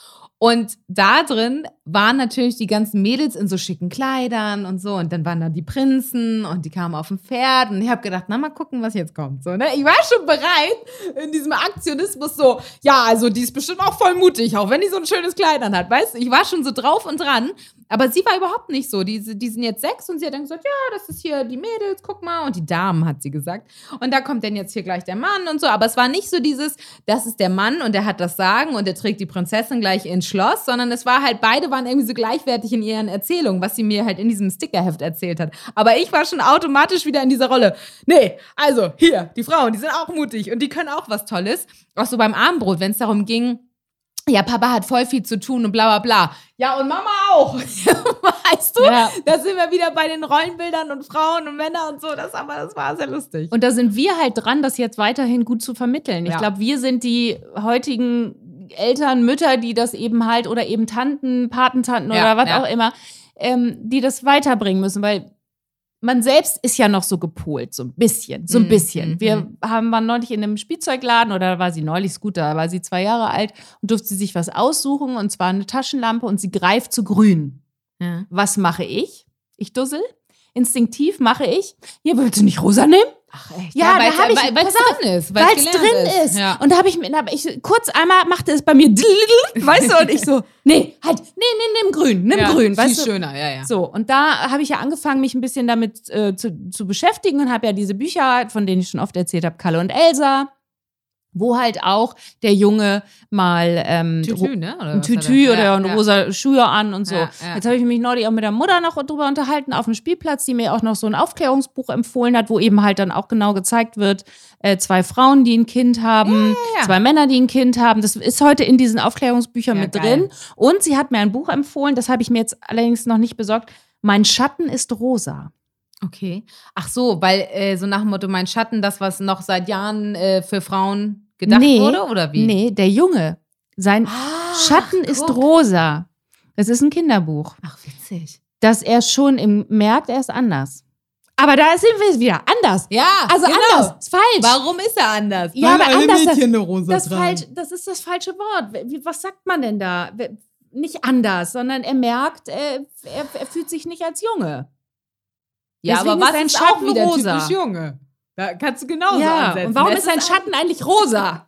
und da drin waren natürlich die ganzen Mädels in so schicken Kleidern und so. Und dann waren da die Prinzen und die kamen auf dem Pferd. Und ich habe gedacht, na mal gucken, was jetzt kommt. So, ne? Ich war schon bereit in diesem Aktionismus so, ja, also die ist bestimmt auch voll mutig, auch wenn die so ein schönes Kleid an hat. Weißt du, ich war schon so drauf und dran. Aber sie war überhaupt nicht so. Die, die sind jetzt sechs und sie hat dann gesagt, ja, das ist hier die Mädels, guck mal. Und die Damen, hat sie gesagt. Und da kommt dann jetzt hier gleich der Mann und so. Aber es war nicht so dieses, das ist der Mann und der hat das Sagen und der trägt die Prinzessin gleich ins Schloss, sondern es war halt, beide waren irgendwie so gleichwertig in ihren Erzählungen, was sie mir halt in diesem Stickerheft erzählt hat. Aber ich war schon automatisch wieder in dieser Rolle. Nee, also hier, die Frauen, die sind auch mutig und die können auch was Tolles. Auch so beim Abendbrot, wenn es darum ging, ja, Papa hat voll viel zu tun und bla bla bla. Ja, und Mama auch. weißt du? Ja. Da sind wir wieder bei den Rollenbildern und Frauen und Männer und so. Das, aber das war sehr lustig. Und da sind wir halt dran, das jetzt weiterhin gut zu vermitteln. Ich Ja. glaube, wir sind die heutigen Eltern, Mütter, die das eben halt, oder eben Tanten, Patentanten Ja, oder was auch immer, ähm, die das weiterbringen müssen, weil man selbst ist ja noch so gepolt, so ein bisschen, so ein Mhm, bisschen. mhm, Wir mhm. haben, waren neulich in einem Spielzeugladen oder da war sie neulich, gut, da war sie zwei Jahre alt und durfte sich was aussuchen und zwar eine Taschenlampe und sie greift zu grün. ja. Was mache ich? Ich dussel. Instinktiv mache ich. Hier, willst du nicht rosa nehmen? Ach, echt? Ja, da weil's- hab ich- weil- auf, drin ist. Weil es drin ist. Ja. Und da habe ich, mir- da hab ich kurz einmal machte es bei mir, weißt du, und ich so, nee, halt, nee, nee, nimm grün, nimm ja, grün, viel weißt du. schöner, ja, ja. So, und da habe ich ja angefangen, mich ein bisschen damit äh, zu, zu beschäftigen und habe ja diese Bücher, von denen ich schon oft erzählt habe, Kalle und Elsa. Wo halt auch der Junge mal ähm, Tütü, ne? Oder ein Tütü er? oder Ja, ein ja. rosa Schuhe an und so. Ja. Jetzt habe ich mich neulich auch mit der Mutter noch drüber unterhalten auf dem Spielplatz, die mir auch noch so ein Aufklärungsbuch empfohlen hat, wo eben halt dann auch genau gezeigt wird, äh, zwei Frauen, die ein Kind haben, zwei Männer, die ein Kind haben. Das ist heute in diesen Aufklärungsbüchern mit geil. drin. Und sie hat mir ein Buch empfohlen, das habe ich mir jetzt allerdings noch nicht besorgt. Mein Schatten ist rosa. Okay. Ach so, weil äh, so nach dem Motto, mein Schatten, das, was noch seit Jahren äh, für Frauen gedacht Nee, wurde, oder wie? Nee, der Junge. Sein Ah, Schatten ist guck. rosa. Das ist ein Kinderbuch. Ach, witzig. Dass er schon im, merkt, er ist anders. Aber da sind wir wieder. Anders. Ja, Also genau. anders. Ist falsch. Warum ist er anders? Ja, aber anders. Das, eine rosa das, falsch, das ist das falsche Wort. Was sagt man denn da? Nicht anders, sondern er merkt, äh, er, er fühlt sich nicht als Junge. Ja, Deswegen aber was ist sein ist Schatten auch wieder rosa. typisch Junge? Da kannst du genauso ja, ansetzen. und warum ist sein auch- Schatten eigentlich rosa?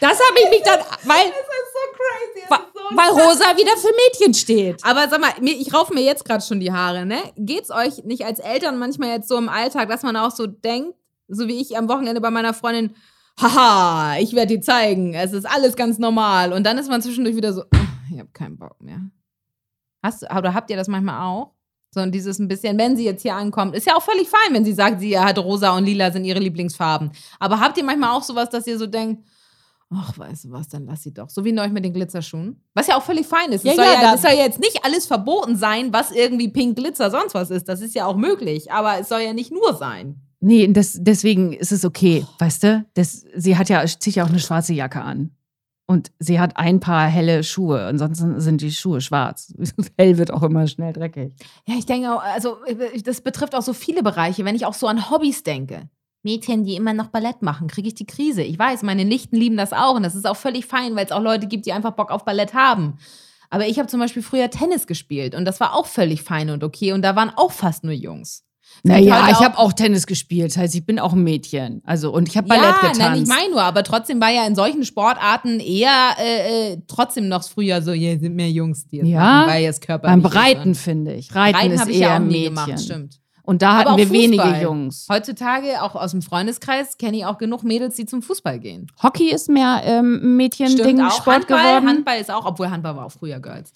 Das habe ich mich dann, weil, Das ist so crazy. wa- weil rosa wieder für Mädchen steht. Aber sag mal, ich raufe mir jetzt gerade schon die Haare, ne? Geht's euch nicht als Eltern manchmal jetzt so im Alltag, dass man auch so denkt, so wie ich am Wochenende bei meiner Freundin, haha, ich werde dir zeigen, es ist alles ganz normal. Und dann ist man zwischendurch wieder so, "Oh, ich habe keinen Bock mehr. Hast du, oder habt ihr das manchmal auch? So und dieses ein bisschen, wenn sie jetzt hier ankommt, ist ja auch völlig fein, wenn sie sagt, sie hat rosa und lila sind ihre Lieblingsfarben. Aber habt ihr manchmal auch sowas, dass ihr so denkt, ach, weißt du was, dann lass sie doch. So wie neulich mit den Glitzerschuhen. Was ja auch völlig fein ist. Ja, es, soll ja, ja, es soll ja jetzt nicht alles verboten sein, was irgendwie pink, Glitzer, sonst was ist. Das ist ja auch möglich. Aber es soll ja nicht nur sein. Nee, das, deswegen ist es okay, weißt du? Das, sie hat ja, zieht ja auch eine schwarze Jacke an. Und sie hat ein paar helle Schuhe, ansonsten sind die Schuhe schwarz. Hell wird auch immer schnell dreckig. Ja, ich denke auch, also das betrifft auch so viele Bereiche. Wenn ich auch so an Hobbys denke. Mädchen, die immer noch Ballett machen, kriege ich die Krise. Ich weiß, meine Nichten lieben das auch und das ist auch völlig fein, weil es auch Leute gibt, die einfach Bock auf Ballett haben. Aber ich habe zum Beispiel früher Tennis gespielt und das war auch völlig fein und okay und da waren auch fast nur Jungs. Naja, heute ich habe auch Tennis gespielt. Das heißt, ich bin auch ein Mädchen. Also, und ich habe Ballett ja, getanzt. nein, ich meine nur, aber trotzdem war ja in solchen Sportarten eher äh, äh, trotzdem noch früher so, hier sind mehr Jungs, die Ja, machen, weil es Körper Beim Reiten, finde ich. Reiten, Reiten ist eher ja Mädchen. gemacht, stimmt. Und da hatten wir wenige Fußball. Jungs. Heutzutage, auch aus dem Freundeskreis, kenne ich auch genug Mädels, die zum Fußball gehen. Hockey ist mehr ähm, Mädchen-Ding, auch. Sport Handball, geworden. Handball ist auch, obwohl Handball war auch früher Girls.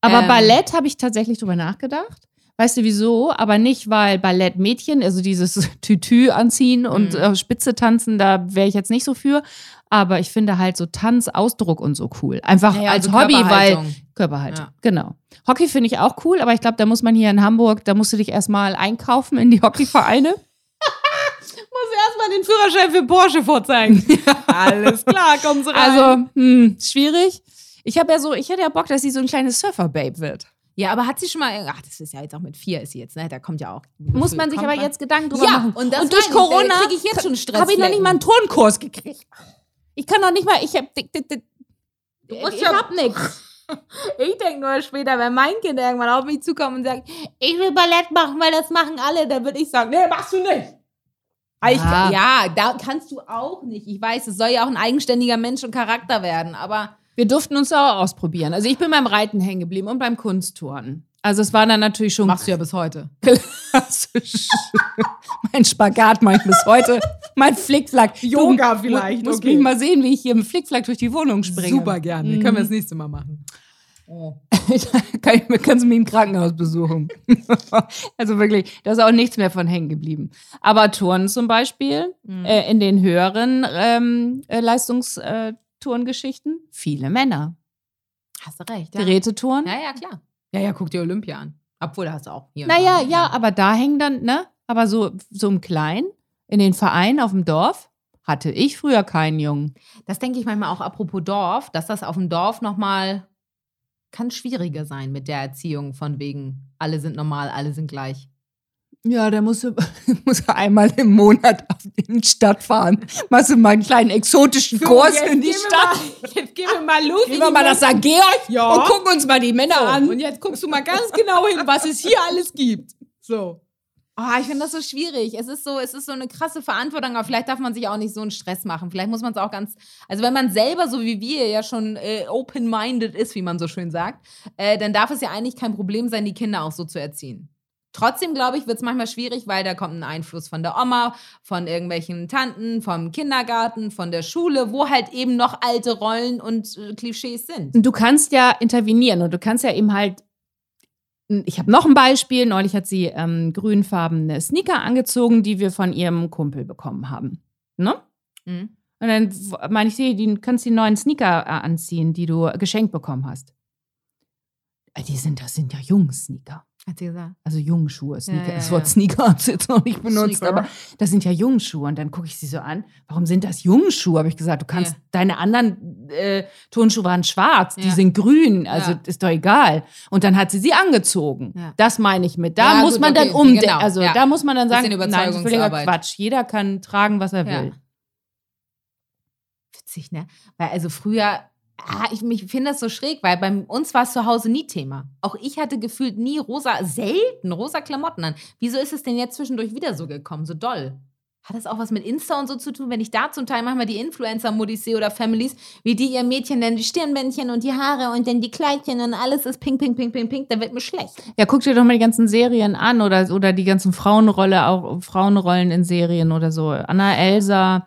Aber Ähm. Ballett habe ich tatsächlich drüber nachgedacht. Weißt du wieso? Aber nicht, weil Ballettmädchen, also dieses Tütü anziehen und Mhm. äh, Spitze tanzen, da wäre ich jetzt nicht so für. Aber ich finde halt so Tanzausdruck und so cool. Einfach Ja, ja, als so Hobby, weil Körperhaltung. Ja. Genau. Hockey finde ich auch cool, aber ich glaube, da muss man hier in Hamburg, da musst du dich erstmal einkaufen in die Hockeyvereine. muss erstmal den Führerschein für Porsche vorzeigen. Alles klar, kommen Sie rein. Also, hm, schwierig. Ich habe ja so, ich hätte ja Bock, dass sie so ein kleines Surfer-Babe wird. Ja, aber hat sie schon mal, ach, das ist ja jetzt auch mit vier, ist sie jetzt, ne? Da kommt ja auch. Muss man sich aber jetzt Gedanken drüber Ja, machen. und das durch Corona krieg ich jetzt schon Stress. habe ich noch nicht mal einen Turnkurs gekriegt. Ich kann noch nicht mal, ich habe, ich ja- hab nichts. Ich denke nur später, wenn mein Kind irgendwann auf mich zukommt und sagt, ich will Ballett machen, weil das machen alle, dann würde ich sagen, nee, machst du nicht. Ich, Ja. ja, da kannst du auch nicht. Ich weiß, es soll ja auch ein eigenständiger Mensch und Charakter werden, aber Wir durften uns auch ausprobieren. Also ich bin beim Reiten hängen geblieben und beim Kunstturnen. Also es war dann natürlich schon machst du ja bis heute. klassisch. mein Spagat mache ich bis heute. Mein Flickflack. Yoga du, vielleicht, Muss okay. mich mal sehen, wie ich hier im Flickflack durch die Wohnung springe. Super gerne. Mhm. Können wir das nächste Mal machen. Kann ich, kannst du mich im Krankenhaus besuchen. also wirklich, da ist auch nichts mehr von hängen geblieben. Aber Turnen zum Beispiel, Mhm. äh, in den höheren ähm, äh, Leistungsturngeschichten, viele Männer. Hast du recht. Ja. Gerätetouren. ja, ja, klar. Ja, ja, guck dir Olympia an. Obwohl, da hast du auch hier. Naja, da. ja, aber da hängen dann, ne? Aber so, so im Kleinen, in den Vereinen auf dem Dorf, hatte ich früher keinen Jungen. Das denke ich manchmal auch apropos Dorf, dass das auf dem Dorf nochmal kann schwieriger sein mit der Erziehung von wegen, alle sind normal, alle sind gleich. Ja, der muss, muss einmal im Monat in die Stadt fahren. Machst du mal einen kleinen exotischen Kurs in die Stadt. jetzt gehen wir mal los. Gehen wir mal nach St. Georg Ja. und gucken uns mal die Männer an. Und jetzt guckst du mal ganz genau hin, was es hier alles gibt. So. Oh, ich finde das so schwierig. Es ist so, es ist so eine krasse Verantwortung, aber vielleicht darf man sich auch nicht so einen Stress machen. Vielleicht muss man es auch ganz, also wenn man selber, so wie wir, ja schon äh, open-minded ist, wie man so schön sagt, äh, dann darf es ja eigentlich kein Problem sein, die Kinder auch so zu erziehen. Trotzdem, glaube ich, wird es manchmal schwierig, weil da kommt ein Einfluss von der Oma, von irgendwelchen Tanten, vom Kindergarten, von der Schule, wo halt eben noch alte Rollen und äh, Klischees sind. Du kannst ja intervenieren und du kannst ja eben halt. Ich habe noch ein Beispiel. Neulich hat sie ähm, grünfarbene Sneaker angezogen, die wir von ihrem Kumpel bekommen haben. Ne? Mhm. Und dann meine ich, die, die kannst die neuen Sneaker äh, anziehen, die du geschenkt bekommen hast. Äh, Die sind, das sind ja Jungssneaker. Hat sie gesagt. Also Jungschuhe. Sneaker. ja, das ja. Wort Sneaker hat sie jetzt noch nicht benutzt, Sneaker. aber das sind ja Jungschuhe. Und dann gucke ich sie so an. Warum sind das Jungschuhe? Habe ich gesagt, du kannst, deine anderen äh, Turnschuhe waren schwarz, die sind grün, also ist doch egal. Und dann hat sie sie angezogen. Das meine ich mit. Da muss gut, man dann okay, umdenken. genau, Also da muss man dann sagen, nein, das ist völliger. Quatsch. Jeder kann tragen, was er will. Witzig, ne? Weil also früher, ah, ich, ich finde das so schräg, weil bei uns war es zu Hause nie Thema. Auch ich hatte gefühlt nie rosa, selten rosa Klamotten an. Wieso ist es denn jetzt zwischendurch wieder so gekommen, so doll? Hat das auch was mit Insta und so zu tun, wenn ich da zum Teil manchmal die Influencer-Modis sehe oder Families, wie die ihr Mädchen dann die Stirnbändchen und die Haare und dann die Kleidchen und alles ist pink, pink, pink, pink, pink, da wird mir schlecht. Ja, guck dir doch mal die ganzen Serien an oder, oder die ganzen Frauenrolle, auch Frauenrollen in Serien oder so. Anna, Elsa.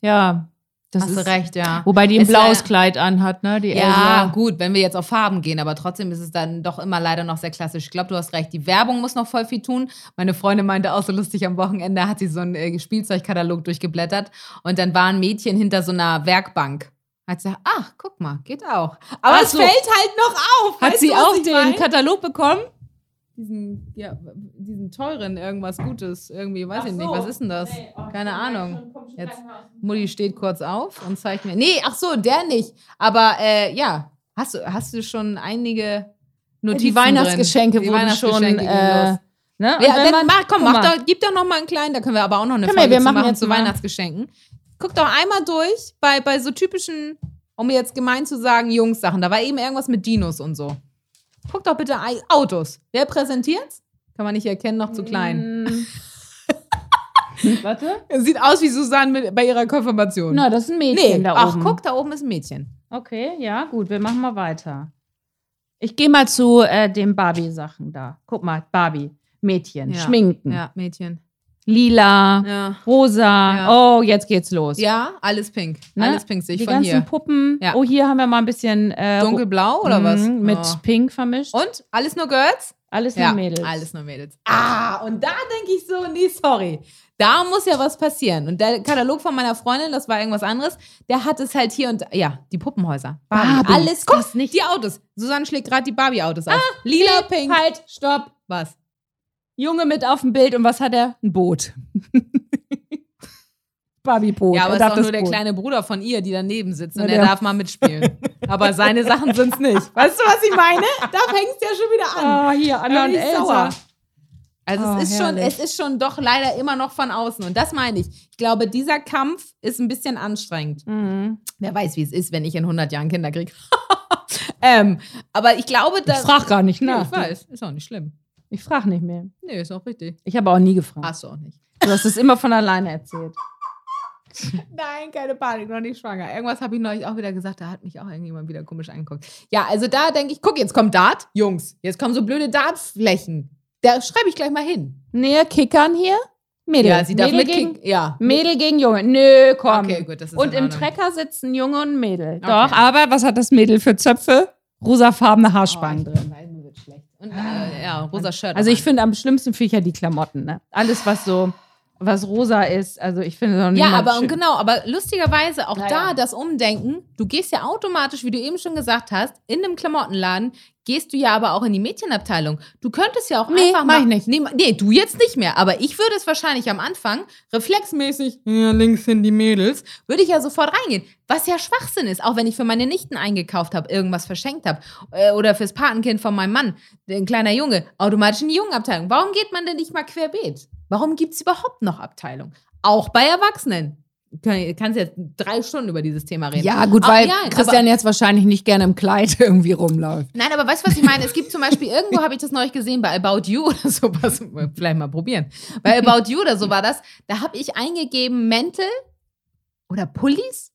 Ja, das Hast ist du recht, ja. Wobei die ein Es blaues war- Kleid anhat, ne? Die Ja, Elsa. gut, wenn wir jetzt auf Farben gehen, aber trotzdem ist es dann doch immer leider noch sehr klassisch. Ich glaube, du hast recht. Die Werbung muss noch voll viel tun. Meine Freundin meinte auch so lustig, am Wochenende hat sie so einen äh, Spielzeugkatalog durchgeblättert und dann war ein Mädchen hinter so einer Werkbank. Hat sie gesagt, ach, guck mal, geht auch. Aber Ach es so. fällt halt noch auf. Hat Weißt sie du, auch den mein? Katalog bekommen? Diesen, ja, diesen teuren irgendwas Gutes, irgendwie, weiß Ach ich nicht, so. was ist denn das? Nee, oh, Keine schon Ahnung. schon, schon Jetzt, Mutti steht kurz auf und zeigt mir. Nee, ach so, der nicht. Aber äh, ja, hast du, hast du schon einige Notizen Die Weihnachtsgeschenke drin? Die wurden schon. Weihnachtsgeschenke gehen Äh, ne? Ja, wenn dann man- mach, komm, mach doch, gib doch noch mal einen kleinen, da können wir aber auch noch eine Folge wir zu machen machen zu mal- Weihnachtsgeschenken. Guck doch einmal durch bei, bei so typischen, um jetzt gemein zu sagen, Jungs-Sachen. Da war eben irgendwas mit Dinos und so. Guck doch bitte Autos. Wer präsentiert's? Kann man nicht erkennen, noch zu klein. Mm. Warte. Sieht aus wie Susanne mit, bei ihrer Konfirmation. Na, das ist ein Mädchen nee, da ach, oben. guck, da oben ist ein Mädchen. Okay, ja, gut, wir machen mal weiter. Ich gehe mal zu äh, den Barbie-Sachen da. Guck mal, Barbie, Mädchen, Ja, Schminken, Ja, Mädchen. Lila, Ja. rosa. Ja. Oh, jetzt geht's los. Ja, alles pink. Ne? Alles pink sehe ich Die von ganzen hier. Puppen. Ja. Oh, hier haben wir mal ein bisschen äh, Dunkelblau oder was? Mhm, Mit Oh. Pink vermischt. Und? Alles nur Girls? Alles nur Mädels. alles nur Mädels. Ah, und da denke ich so, nee, sorry. Da muss ja was passieren. Und der Katalog von meiner Freundin, das war irgendwas anderes, der hat es halt hier und ja, die Puppenhäuser. Barbie. Barbie. Alles, guck, Das nicht- die Autos. Susanne schlägt gerade die Barbie-Autos auf. Lila, Piep, pink. Halt, stopp. Was? Junge mit auf dem Bild und was hat er? Ein Boot. Barbie-Boot. Ja, aber Er es ist auch nur der Boot. kleine Bruder von ihr, die daneben sitzt und der, der- darf mal mitspielen. aber seine Sachen sind's nicht. Weißt du, was ich meine? Da fängt's ja schon wieder an. Ah, hier, Anna und ich Elsa. sauer. Also Oh, es ist schon, es ist schon doch leider immer noch von außen. Und das meine ich. Ich glaube, dieser Kampf ist ein bisschen anstrengend. Mhm. Wer weiß, wie es ist, wenn ich in 100 Jahren Kinder kriege. ähm, aber ich glaube, Ich dass. frage gar nicht nach. ich weiß, ist auch nicht schlimm. Ich frage nicht mehr. Nee, ist auch richtig. Ich habe auch nie gefragt. Hast du auch nicht. Du hast es immer von alleine erzählt. Nein, keine Panik, noch nicht schwanger. Irgendwas habe ich neulich auch wieder gesagt, da hat mich auch irgendjemand wieder komisch angeguckt. Ja, also da denke ich, guck, jetzt kommt Dart. Jungs, jetzt kommen so blöde Dartflächen. Da schreibe ich gleich mal hin. Näher Kickern hier? Mädel. Ja, sie darf Mädel gegen, Ja. Mädel gegen Junge. Nö, komm. Okay, gut, das ist Und im. Trecker sitzen Junge und Mädel. Okay. Doch, aber was hat das Mädel für Zöpfe? Rosafarbene Haarspangen Oh, drin. Weiß, mir wird schlecht. Und, äh, ja, rosa Shirt. Also ich finde am schlimmsten finde ich ja die Klamotten. Ne? Alles, was so, was rosa ist. Also ich finde noch Ja, aber schön. genau, aber lustigerweise auch Naja. da das Umdenken. Du gehst ja automatisch, wie du eben schon gesagt hast, in einem Klamottenladen, gehst du ja aber auch in die Mädchenabteilung. Du könntest ja auch Nee, einfach mach mal. ich nicht. Nee, nee, du jetzt nicht mehr. Aber ich würde es wahrscheinlich am Anfang reflexmäßig, ja, links sind die Mädels, würde ich ja sofort reingehen. Was ja Schwachsinn ist, auch wenn ich für meine Nichten eingekauft habe, irgendwas verschenkt habe. Äh, oder fürs Patenkind von meinem Mann, ein kleiner Junge, automatisch in die Jungenabteilung. Warum geht man denn nicht mal querbeet? Warum gibt es überhaupt noch Abteilung? Auch bei Erwachsenen. Kann, kannst jetzt drei Stunden über dieses Thema reden. Ja, gut, Auch- weil ja, Christian jetzt wahrscheinlich nicht gerne im Kleid irgendwie rumläuft. Nein, aber weißt du, was ich meine? Es gibt zum Beispiel, irgendwo habe ich das neulich gesehen, bei About You oder sowas. Vielleicht mal probieren. Bei About You oder so war das. Da habe ich eingegeben Mäntel oder Pullis.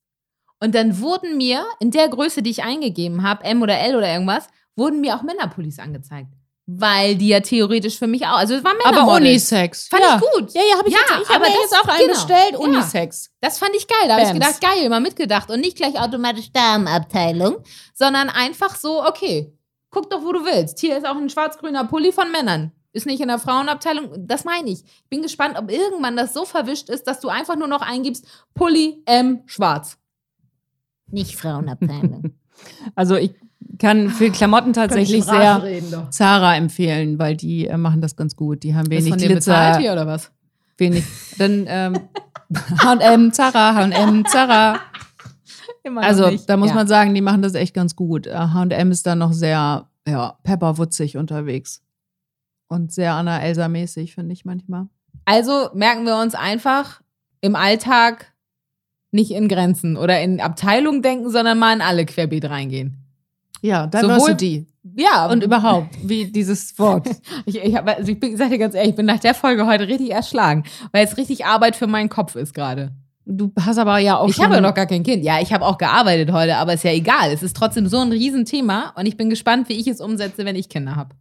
Und dann wurden mir, in der Größe, die ich eingegeben habe, M oder L oder irgendwas, wurden mir auch Männerpullis angezeigt. Weil die ja theoretisch für mich auch, also es war Aber Männermodels. Unisex. Fand ja. ich gut. Ja, ja, habe ich Ja, jetzt, ich hab aber mir das- jetzt auch einen genau. bestellt, Ja. Unisex. Das fand ich geil. Da habe ich gedacht, geil, mal mitgedacht. Und nicht gleich automatisch Damenabteilung, sondern einfach so, okay, guck doch, wo du willst. Hier ist auch ein schwarz-grüner Pulli von Männern. Ist nicht in der Frauenabteilung. Das meine ich. Ich bin gespannt, ob irgendwann das so verwischt ist, dass du einfach nur noch eingibst, Pulli M schwarz. Nicht Frauenabteilung. Also ich kann für Klamotten tatsächlich sehr Zara empfehlen, weil die äh, machen das ganz gut. Die haben wenig von dir bezahlt Glitzer, hier oder was? wenig. Dann ähm, H&M, Zara, H&M, Zara. Immer Also da muss ja. man sagen, die machen das echt ganz gut. Äh, H&M ist da noch sehr, ja, pepperwutzig unterwegs. Und sehr Anna Elsa-mäßig, finde ich manchmal. Also merken wir uns einfach im Alltag nicht in Grenzen oder in Abteilungen denken, sondern mal in alle querbeet reingehen. Ja, Sowohl- Diversity. Ja, Und überhaupt, wie dieses Wort. Ich, ich, hab, also ich bin, sag dir ganz ehrlich, ich bin nach der Folge heute richtig erschlagen, weil es richtig Arbeit für meinen Kopf ist gerade. Du hast aber ja auch Ich habe ja noch gar kein Kind. Ja, ich habe auch gearbeitet heute, aber ist ja egal. Es ist trotzdem so ein Riesenthema und ich bin gespannt, wie ich es umsetze, wenn ich Kinder habe.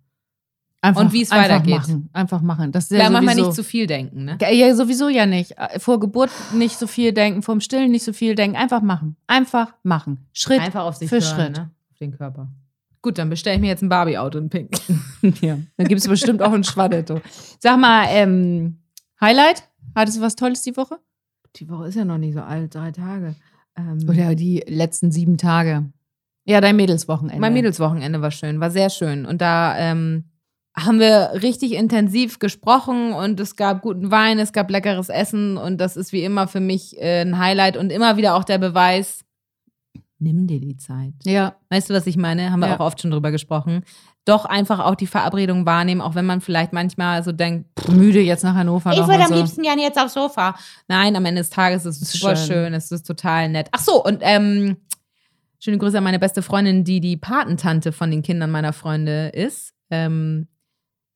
einfach, und wie es einfach weitergeht. Machen, einfach machen. Das ist Ja, ja, manchmal nicht zu viel denken, ne? Ja, sowieso ja nicht. Vor Geburt nicht so viel denken, vor dem Stillen nicht so viel denken. Einfach machen. Einfach machen. Schritt Einfach auf sich für hören, Schritt. ne? Den Körper. Gut, dann bestelle ich mir jetzt ein Barbie-Auto in Pink. Ja. Dann gibt es bestimmt auch ein Schwadetto. Sag mal, ähm, Highlight? Hattest du was Tolles die Woche? Die Woche ist ja noch nicht so alt, drei Tage. Ähm, Oder die letzten sieben Tage? Ja, dein Mädelswochenende. Mein Mädelswochenende war schön, war sehr schön. Und da ähm, haben wir richtig intensiv gesprochen und es gab guten Wein, es gab leckeres Essen und das ist wie immer für mich äh, ein Highlight und immer wieder auch der Beweis, nimm dir die Zeit. Ja, Weißt du, was ich meine? Haben wir Ja. auch oft schon drüber gesprochen. Doch einfach auch die Verabredung wahrnehmen, auch wenn man vielleicht manchmal so denkt, müde jetzt nach Hannover noch und so. gerne jetzt aufs Sofa. Nein, am Ende des Tages ist es super schön. schön. es ist total nett. Ach so, und ähm, schöne Grüße an meine beste Freundin, die die Patentante von den Kindern meiner Freunde ist. Ähm,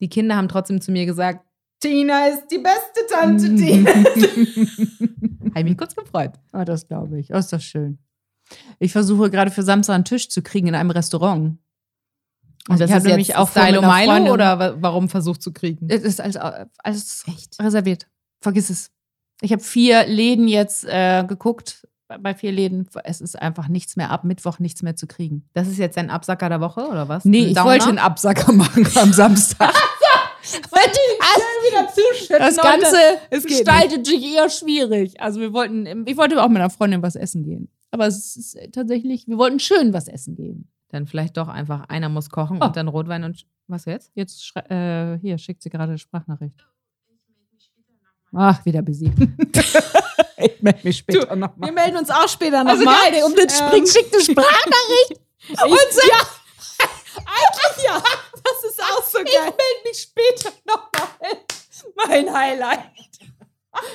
die Kinder haben trotzdem zu mir gesagt, Tina ist die beste Tante, Tina. Habe ich mich kurz gefreut. Oh, das glaube ich. Oh, ist das schön. Ich versuche gerade für Samstag einen Tisch zu kriegen in einem Restaurant. Und das ich hab ist nämlich auch Stylo Milo oder wa- warum versucht zu kriegen? Es ist alles, alles Echt? reserviert. Vergiss es. Ich habe vier Läden jetzt äh, geguckt. Bei- vier Läden. Es ist einfach nichts mehr ab Mittwoch nichts mehr zu kriegen. Das ist jetzt ein Absacker der Woche oder was? Nee, ich wollte einen Absacker machen am Samstag. wieder zuschütten. Das. Ganze gestaltet sich eher schwierig. Also wir wollten, ich wollte auch mit einer Freundin was essen gehen. Aber es ist tatsächlich, wir wollten schön was essen gehen. Dann vielleicht doch einfach, einer muss kochen Oh. und dann Rotwein und was jetzt? Jetzt äh, hier schickt sie gerade eine Sprachnachricht. Ach, wieder busy. ich melde mich später nochmal. Wir melden uns auch später Also nochmal. geil, um den Spring schickt eine Sprachnachricht. und ja, eigentlich ja. Das ist auch so Ich geil. melde mich später nochmal. Mein Highlight.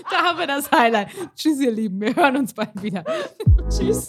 Da haben wir das Highlight. Tschüss, ihr Lieben. Wir hören uns bald wieder. Tschüss.